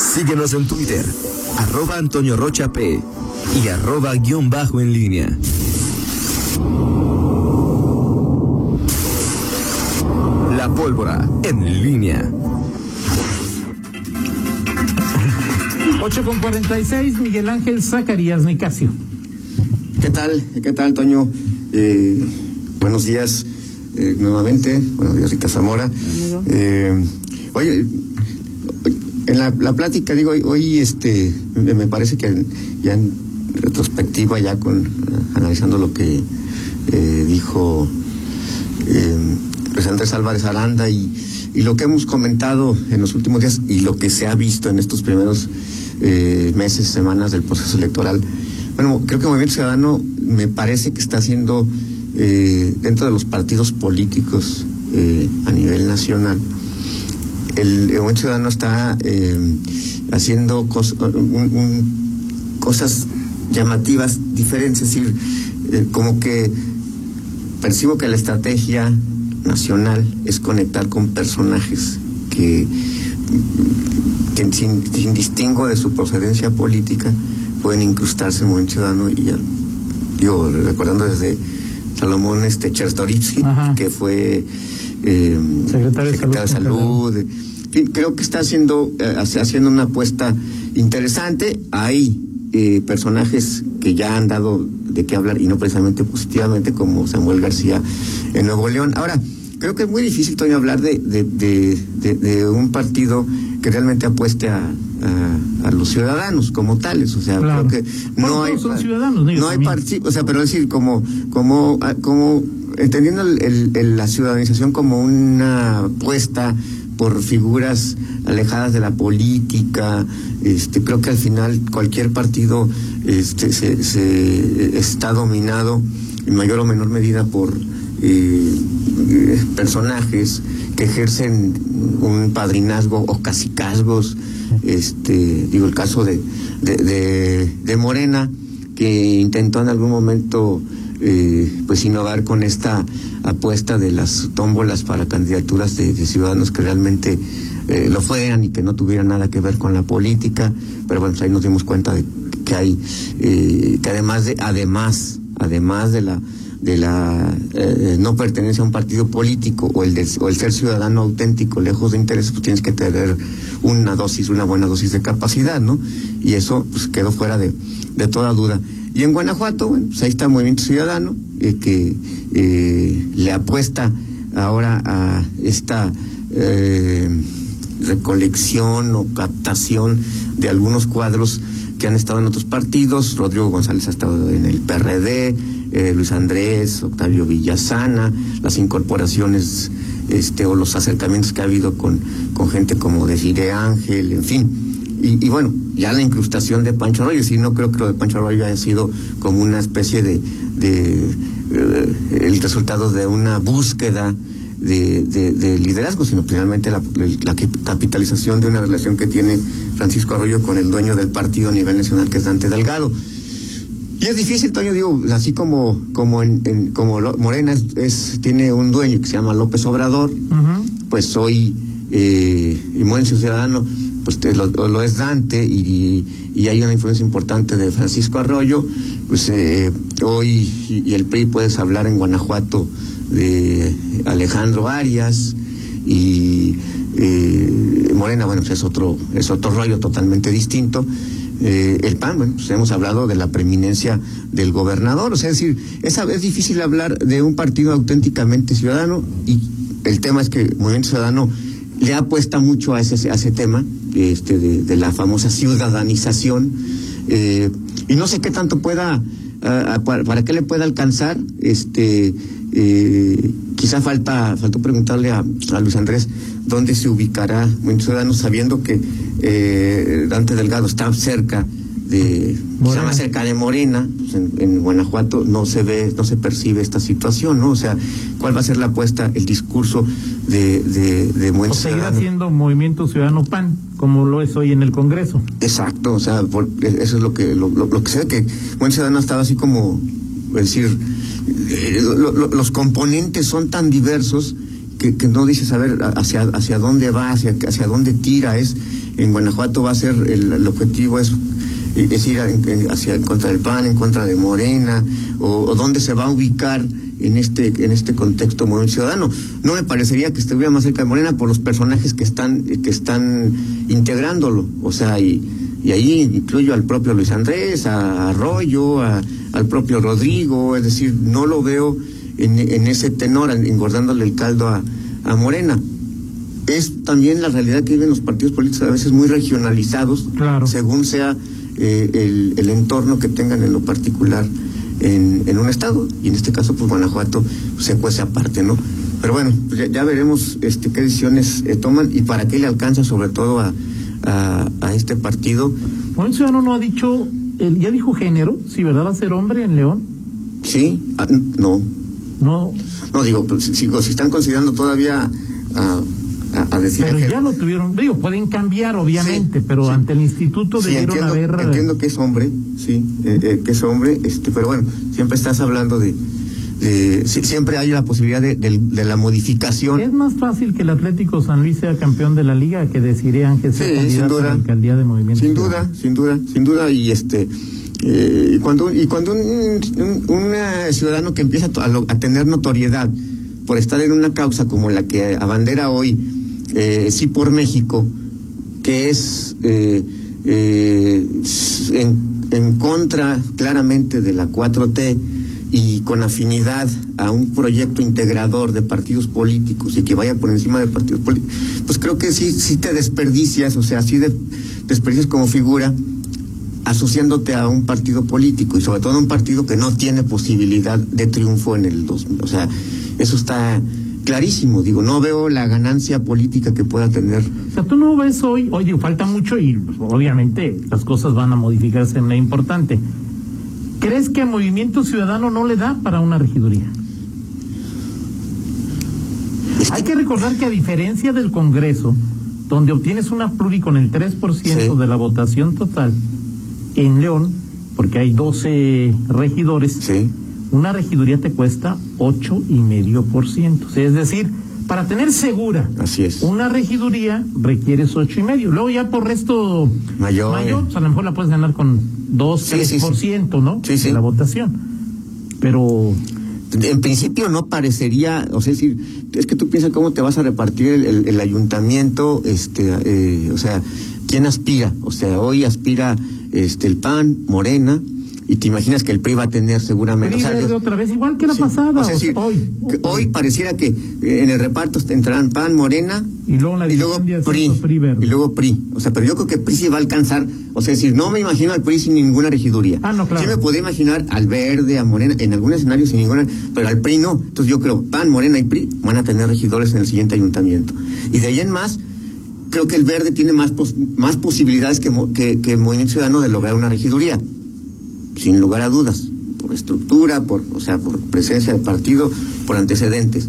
Síguenos en Twitter, arroba Antonio Rocha P y arroba guion bajo en línea. La pólvora en línea. 8 con 46, Miguel Ángel Zacarías Nicasio. ¿Qué tal? ¿Qué tal, Toño? Eh, buenos días eh, nuevamente. Buenos días, Rita Zamora. Eh, oye, en la, plática, digo, hoy, este, me parece que ya en retrospectiva, ya con analizando lo que dijo Luis Andrés Álvarez Aranda y, y lo que hemos comentado en los últimos días y lo que se ha visto en estos primeros meses, semanas del proceso electoral, bueno, creo que Movimiento Ciudadano me parece que está haciendo eh, dentro de los partidos políticos eh, a nivel nacional. El, Movimiento Ciudadano está eh, haciendo cosas llamativas, diferentes, es decir, como que percibo que la estrategia nacional es conectar con personajes que, sin, sin distingo de su procedencia política, pueden incrustarse en movimiento ciudadano y ya, digo, recordando desde Salomón este que fue eh, secretario, de Salud. creo que está haciendo, eh, haciendo una apuesta interesante. Hay eh, personajes que ya han dado de qué hablar y no precisamente positivamente, como Samuel García en Nuevo León. Ahora, creo que es muy difícil, Toño, hablar de, de un partido que realmente apueste a, a, los ciudadanos como tales, o sea, creo que no hay son ciudadanos, no hay partido, o sea, pero decir como como ah, como entendiendo el, la ciudadanización como una apuesta por figuras alejadas de la política, este creo que al final cualquier partido este se, está dominado en mayor o menor medida por eh, personajes que ejercen un padrinazgo o casicazgos este, digo, el caso de, Morena, que intentó en algún momento eh, pues innovar con esta apuesta de las tómbolas para candidaturas de, ciudadanos que realmente eh, lo fueran y que no tuvieran nada que ver con la política, pero bueno, pues ahí nos dimos cuenta de que hay, eh, que además de, además, además de la de la eh, no pertenencia a un partido político o el, o el ser ciudadano auténtico, lejos de intereses, pues tienes que tener una dosis, una buena dosis de capacidad, ¿no? Y eso pues, quedó fuera de, de toda duda. Y en Guanajuato, bueno, pues ahí está el Movimiento Ciudadano, eh, que eh, le apuesta ahora a esta recolección o captación de algunos cuadros que han estado en otros partidos. Rodrigo González ha estado en el PRD, eh, Luis Andrés, Octavio Villasana, las incorporaciones este, o los acercamientos que ha habido con, con gente como Desiree Ángel, en fin. Y, bueno, ya la incrustación de Pancho Arroyo, sí, no creo que lo de Pancho Arroyo haya sido como una especie de, de eh, el resultado de una búsqueda de, de, liderazgo, sino finalmente la, la, capitalización de una relación que tiene Francisco Arroyo con el dueño del partido a nivel nacional, que es Dante Delgado. Y es difícil, Toño, digo, así como, como, en, como Morena es, tiene un dueño que se llama López Obrador, pues hoy, eh, y Movimiento Ciudadano, pues lo, es Dante y, y, hay una influencia importante de Francisco Arroyo, pues eh, hoy y, el PRI puedes hablar en Guanajuato de Alejandro Arias y eh, Morena, bueno, pues es otro, es otro rollo totalmente distinto. Eh, el PAN, bueno, pues hemos hablado de la preeminencia del gobernador, o sea, es decir, es, es difícil hablar de un partido auténticamente ciudadano y el tema es que Movimiento Ciudadano le apuesta mucho a ese, a ese tema, este, de, la famosa ciudadanización, eh, y no sé qué tanto pueda, para, qué le pueda alcanzar, este, eh, quizá falta, faltó preguntarle a, a Luis Andrés dónde se ubicará Movimiento Ciudadano, sabiendo que eh, Dante Delgado está cerca de, más cerca de Morena, pues, en, Guanajuato no se ve, no se percibe esta situación, ¿no? O sea, ¿cuál va a ser la apuesta, el discurso de, de, de o seguirá siendo Movimiento Ciudadano PAN, como lo es hoy en el Congreso. Exacto, o sea, eso es lo que, lo, lo, que se ve que Movimiento Ciudadano ha estado así como, es decir, eh, los componentes son tan diversos que, que no dices, a ver, hacia, hacia dónde va, hacia, hacia dónde tira, es en Guanajuato va a ser, el, el objetivo es es ir hacia en contra del PAN, en contra de Morena, o, o, dónde se va a ubicar en este en este contexto muy ciudadano. No me parecería que estuviera más cerca de Morena por los personajes que están que están integrándolo, o sea, y, y ahí incluyo al propio Luis Andrés, a Arroyo, a, al propio Rodrigo, es decir, no lo veo en, en ese tenor, engordándole el caldo a, a Morena es también la realidad que viven los partidos políticos a veces muy regionalizados, claro. según sea eh, el, el, entorno que tengan en lo particular en, en, un estado. Y en este caso, pues Guanajuato pues, se cuece aparte, ¿no? Pero bueno, pues ya, ya, veremos este, qué decisiones eh, toman y para qué le alcanza sobre todo a, a, a este partido. Bueno, ciudadano no ha dicho, él ya dijo género, si verdad va a ser hombre en León. Sí, ah, no. No. No, digo, pues, si, si están considerando todavía a, a, a decir pero ya lo tuvieron, digo, pueden cambiar obviamente, Sí, pero sí. ante el instituto Sí, debieron entiendo, haber entiendo que es hombre, sí, eh, eh, que es hombre, este, pero bueno, siempre estás hablando de, de si- siempre hay la posibilidad de, de- de la modificación. Es más fácil que el Atlético San Luis sea campeón de la liga que decir Ángel sea candidato a duda. la alcaldía de Movimiento. Sin Ciudadano. duda, sin duda, sin duda, y este, eh, cuando, y cuando un, un- un, eh, ciudadano que empieza a, to- a lo- a tener notoriedad por estar en una causa como la que abandera hoy, eh, sí por México, que es eh, eh, en contra claramente de la 4T y con afinidad a un proyecto integrador de partidos políticos y que vaya por encima de partidos políticos, pues creo que sí, sí te desperdicias, o sea, sí de- desperdicias como figura asociándote a un partido político y sobre todo a un partido que no tiene posibilidad de triunfo en el 2000. O sea, eso está clarísimo. Digo, no veo la ganancia política que pueda tener. O sea, tú no ves hoy, hoy digo, falta mucho y pues, obviamente las cosas van a modificarse en lo importante. ¿Crees que Movimiento Ciudadano no le da para una regiduría? Hay que recordar que a diferencia del Congreso, donde obtienes una pluri con el 3% Sí. de la votación total, en León, porque hay 12 regidores, Sí. Una regiduría te cuesta ocho y medio por ciento. O sea, Es decir, para tener segura Así es. una regiduría requieres ocho y medio. Luego ya por resto Mayor. mayor pues a lo mejor la puedes ganar con dos, Sí, por ciento, ¿no? Sí. De la votación. Pero En principio no parecería, o sea, es decir, es que tú piensas cómo te vas a repartir el, el- el ayuntamiento, este, eh, o sea, ¿quién aspira? O sea, hoy aspira este el PAN, Morena, y te imaginas que el PRI va a tener seguramente. O sea, yo- otra vez, igual que la Sí, pasada, o sea, hoy. hoy pareciera que eh, en el reparto entrarán PAN, Morena Y luego la y luego de PRI, PRI y luego PRI. O sea, pero yo creo que PRI sí va a alcanzar, o sea, es decir, no me imagino al PRI sin ninguna regiduría. Ah, no, claro. Sí me podía imaginar al Verde, a Morena, en algún escenario sin ninguna, pero al PRI no. Entonces yo creo, PAN, Morena y PRI van a tener regidores en el siguiente ayuntamiento. Y de ahí en más, creo que el Verde tiene más, pos- más posibilidades que, mo- que, que el Movimiento Ciudadano de lograr una regiduría sin lugar a dudas, por estructura, por, o sea, por presencia de partido, por antecedentes.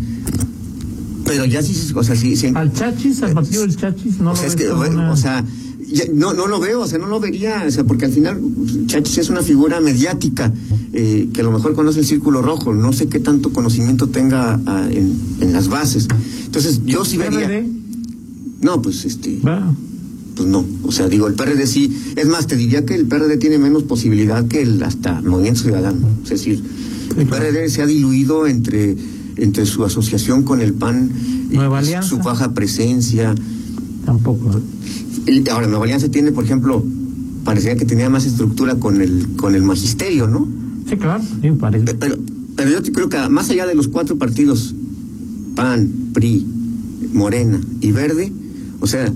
Pero ya sí, o sea, sí, sí- Al Chachis, al partido del Chachis, no o lo sea, es ves que, bueno, una- o sea, ya- no, no lo veo, o sea, no lo vería, o sea, porque al final Chachis es una figura mediática eh, que a lo mejor conoce el círculo rojo, no sé qué tanto conocimiento tenga ah, en, en las bases. Entonces, yo sí vería. No, pues este. va. Pues no, o sea, digo, el PRD sí, es más, te diría que el PRD tiene menos posibilidad que el hasta Movimiento Ciudadano, es decir, el. PRD se ha diluido entre, entre su asociación con el PAN, y Nueva Alianza. su baja presencia, Tampoco. y ahora Nueva Alianza tiene, por ejemplo, parecía que tenía más estructura con el, con el magisterio, ¿no? Sí, claro, sí, parece. Pe- Pero, pero yo creo que más allá de los cuatro partidos, PAN, PRI, Morena y Verde, o sea,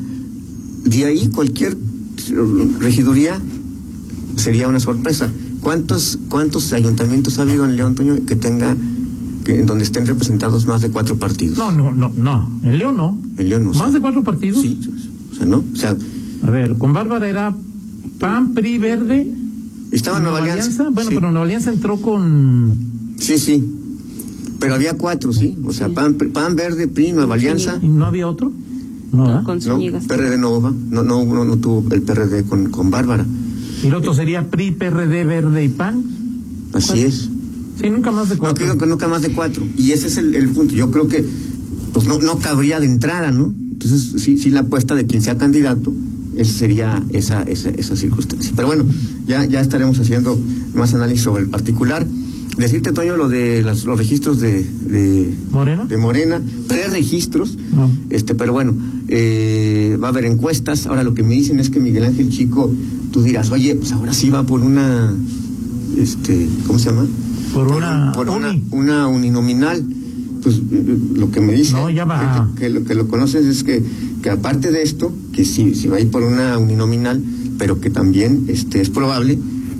de ahí cualquier regiduría sería una sorpresa. ¿Cuántos, cuántos ayuntamientos ha habido en León, Toño, que tenga, que, en donde estén representados más de cuatro partidos? No, no, no, no. En León no. En León no. ¿Más de cuatro partidos? Sí, o sea, ¿no? O sea, A ver, con Bárbara era PAN, PRI, Verde. estaba Nueva Alianza. Bueno, sí. pero Nueva Alianza entró con. Sí, sí. Pero había cuatro, sí. O sea, PAN, PAN Verde, PRI, Nueva Alianza. ¿Y no había otro? No, ¿verdad? con No, Zúñiga. PRD no no, no, no, no tuvo el PRD con, con Bárbara. Y el otro sería PRI, PRD, Verde y PAN. Así es. Sí, nunca más de No cuatro. creo que nunca más de cuatro. Y ese es el, el punto. Yo creo que pues no, no cabría de entrada, ¿no? Entonces, sí, sí la apuesta de quien sea candidato esa sería esa, esa, esa circunstancia. Pero bueno, ya, ya estaremos haciendo más análisis sobre el particular. Decirte, Toño, lo de las- los registros de, de ¿Morena? de Morena, tres registros, No. este, pero bueno, eh, va a haber encuestas. Ahora lo que me dicen es que Miguel Ángel Chico, tú dirás, oye, pues ahora sí va por una, este, ¿cómo se llama? Por una por una, uni. una uninominal. Pues eh, lo que me dicen, No, ya va. Que, que lo que lo conoces es que, que aparte de esto, que sí, sí va a ir por una uninominal, pero que también este, es probable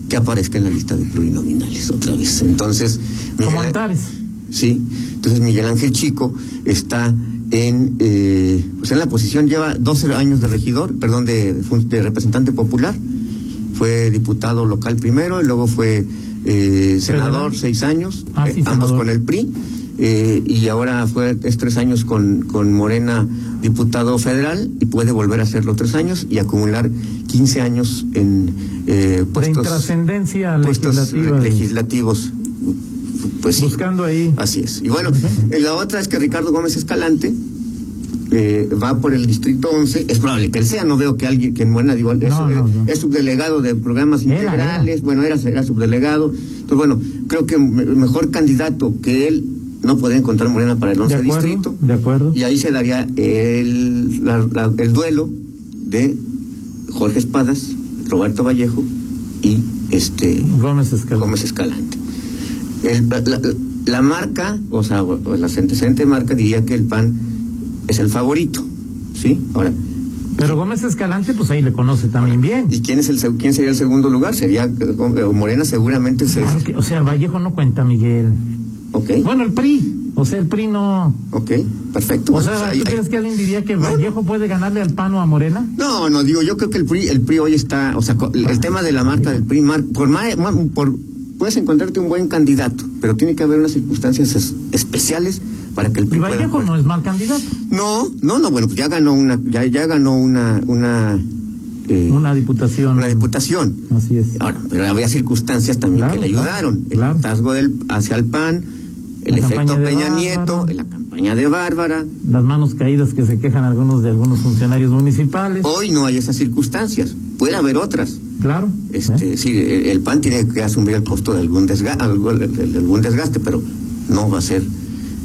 que aparezca en la lista de plurinominales otra vez. Entonces, Miguel-. Sí, entonces Miguel Ángel Chico está en, eh, pues en la posición, lleva 12 años de regidor, perdón, de, de representante popular, fue diputado local primero y luego fue eh, senador seis años, Ah, sí, eh, ambos con el PRI, eh, y ahora fue es tres años con, con Morena diputado federal y puede volver a hacerlo tres años y acumular 15 años en eh, De puestos, intrascendencia puestos legislativa. legislativos. Pues sí. Buscando ahí. Así es. Y bueno, eh, la otra es que Ricardo Gómez Escalante eh, va por el distrito 11. Es probable que él sea, no veo que alguien, que buena, digo, es, No, no, no. es subdelegado de programas Era, integrales. Bueno, era, era subdelegado. Entonces, bueno, creo que me- mejor candidato que él no puede encontrar Morena para el 11 De acuerdo, distrito. de acuerdo. Y ahí se daría el, la- la- el duelo de Jorge Espadas, Roberto Vallejo y este Gómez Escalante. Gómez Escalante. El- la, marca, o sea, o- la antecedente marca diría que el PAN es el favorito, ¿sí? Ahora, Pero Gómez Escalante, pues ahí le conoce también bien. ¿y quién es el quién sería el segundo lugar? Sería Morena seguramente se que- o sea, Vallejo no cuenta, Miguel. Ok, Bueno, el PRI. O sea, el PRI no. ok, perfecto. O sea, ¿tú crees que alguien diría que Vallejo puede ganarle al PAN o a Morena? No, no, digo, yo creo que el PRI, el PRI hoy está, o sea, el, tema de la marca del PRI, por, ma- por, puedes encontrarte un buen candidato, pero tiene que haber unas circunstancias es- especiales para que el PRI pueda- no es mal candidato. No, no, no, bueno, pues ya ganó una, ya, ya ganó una, una, eh, Una diputación. una diputación. Así es. Ahora, pero había circunstancias también Claro, que le claro, ayudaron. El claro. del, hacia el PAN, el La efecto Peña. Nieto, la campaña de Bárbara. Las manos caídas que se quejan algunos de algunos funcionarios municipales. Hoy no hay esas circunstancias. Puede haber otras. Claro. Este, ¿eh? sí, el, PAN tiene que asumir el costo de algún desgaste, algún desgaste, pero no va a ser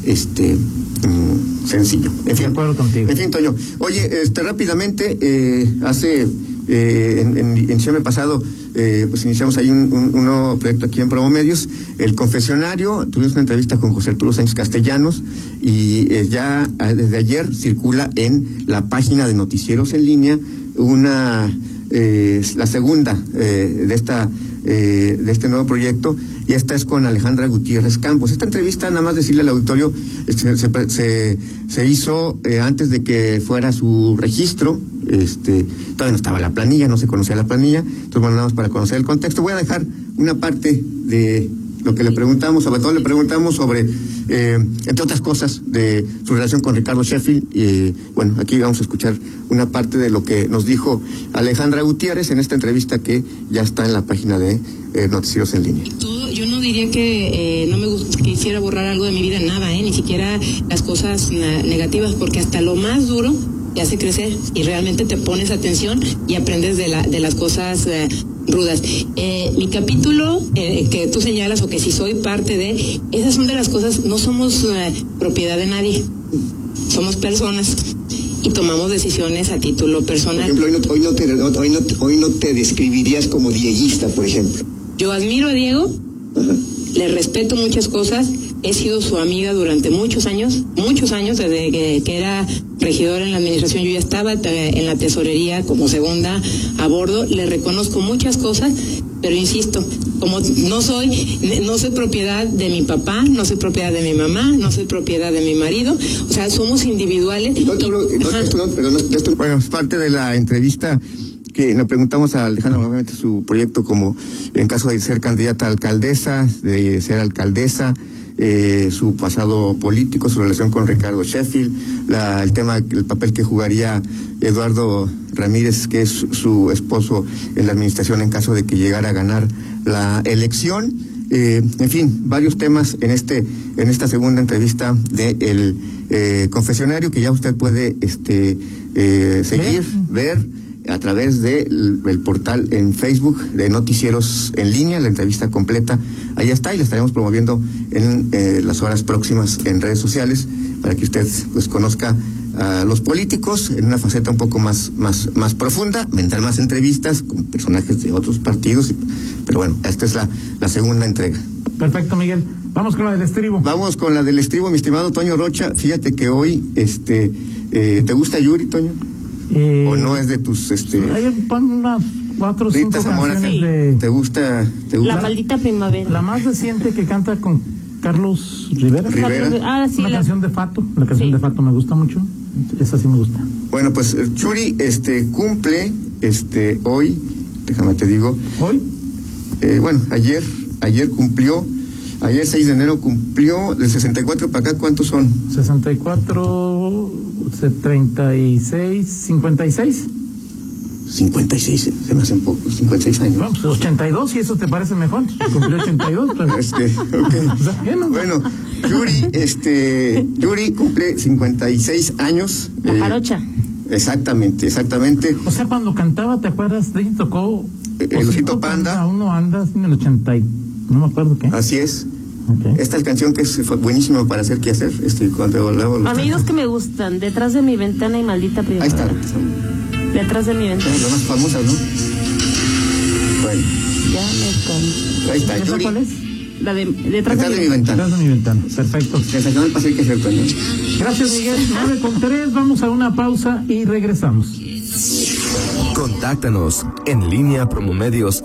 este mm, sencillo. En De acuerdo contigo. En fin, Toño. Oye, este rápidamente, eh, hace eh, en, diciembre pasado, eh, pues iniciamos ahí un, nuevo proyecto aquí en Promomedios, el confesionario, tuvimos una entrevista con José Arturo Sánchez Castellanos y eh, ya ah, desde ayer circula en la página de noticieros en línea una la segunda de esta de este nuevo proyecto y esta es con Alejandra Gutiérrez Campos. Esta entrevista, nada más decirle al auditorio, este, se, hizo eh, antes de que fuera su registro, este, todavía no estaba la planilla, no se conocía la planilla, entonces bueno, nada más para conocer el contexto. Voy a dejar una parte de lo que le preguntamos, sobre todo le preguntamos sobre, eh, entre otras cosas, de su relación con Ricardo Sheffield. Y bueno, aquí vamos a escuchar una parte de lo que nos dijo Alejandra Gutiérrez en esta entrevista que ya está en la página de eh, Noticieros en Línea. Yo no diría que eh, no me gust- quisiera borrar algo de mi vida, nada, ¿eh? ni siquiera las cosas negativas, porque hasta lo más duro te hace crecer y realmente te pones atención y aprendes de, la, de las cosas rudas. Eh, mi capítulo eh, que tú señalas o que si soy parte de, esas son de las cosas, no somos eh, propiedad de nadie, somos personas y tomamos decisiones a título Por personal. ejemplo, hoy no, hoy no te, hoy no, hoy no te describirías como dieguista, por ejemplo. Yo admiro a Diego, Ajá. le respeto muchas cosas, he sido su amiga durante muchos años, muchos años, desde que, que era regidora en la administración, yo ya estaba en la tesorería como segunda a bordo, le reconozco muchas cosas, pero insisto, como no soy, no soy propiedad de mi papá, no soy propiedad de mi mamá, no soy propiedad de mi marido, o sea, somos individuales. No no, no, Bueno, es parte de la entrevista que le preguntamos a Alejandra nuevamente su proyecto como en caso de ser candidata a alcaldesa, de ser alcaldesa, eh, su pasado político, su relación con Ricardo Sheffield, la- el tema, el papel que jugaría Eduardo Ramírez, que es su, esposo en la administración en caso de que llegara a ganar la elección. Eh, en fin, varios temas en este en esta segunda entrevista de el eh, confesionario que ya usted puede este eh, seguir, ver a través del el portal en Facebook de Noticieros en línea, la entrevista completa. Ahí está y la estaremos promoviendo en eh, las horas próximas en redes sociales para que usted pues conozca a los políticos en una faceta un poco más, más, más profunda, vendrán más entrevistas con personajes de otros partidos, pero bueno, esta es la, la segunda entrega. Perfecto, Miguel. Vamos con la del estribo. Vamos con la del estribo, mi estimado Toño Rocha. Fíjate que hoy, este, eh, ¿te gusta Yuri, Toño? Eh, ¿O no es de tus, este, Hay unas cuatro o cinco canciones ¿Te de... gusta, te gusta? La maldita primavera. La más reciente que canta con Carlos Rivera. Rivera. Ah, sí, Una la- canción de Fato. La canción Sí. de Fato me gusta mucho. Esa sí me gusta. Bueno, pues eh, Yuri, este, cumple, este, hoy, déjame te digo, Hoy, eh, bueno, ayer, ayer cumplió, ayer 6 de enero cumplió, del 64 para acá, ¿cuántos son? 64, 36, 56. 56, eh, se me hacen pocos, 56 años. Bueno, pues 82, si eso te parece mejor. Cumplió 82, pero... Este, ok. O sea, bueno. Bueno, Yuri, este, Yuri cumple 56 años. La eh, jarocha. Exactamente, exactamente. O sea, cuando cantaba, ¿te acuerdas? De tocó... El Osito Osito Panda. Aún no andas en el 80 y... No me acuerdo qué. Así es. Ok. Esta canción que es fue buenísima para hacer qué hacer, este, cuando luego lo- A mí hay dos que me gustan. Detrás de mi ventana y maldita Ahí primavera. está. Detrás de mi ventana. Las más famosas, ¿no? Bueno, Ya me cansé. ahí está, ¿Esa Yuri. cuál es? La de detrás, Detrás de mi ventana. Detrás de mi ventana. Perfecto. Hacer, Toño. Gracias, Miguel. 9 con 3. Vamos a una pausa y regresamos. Contáctanos en línea promomedios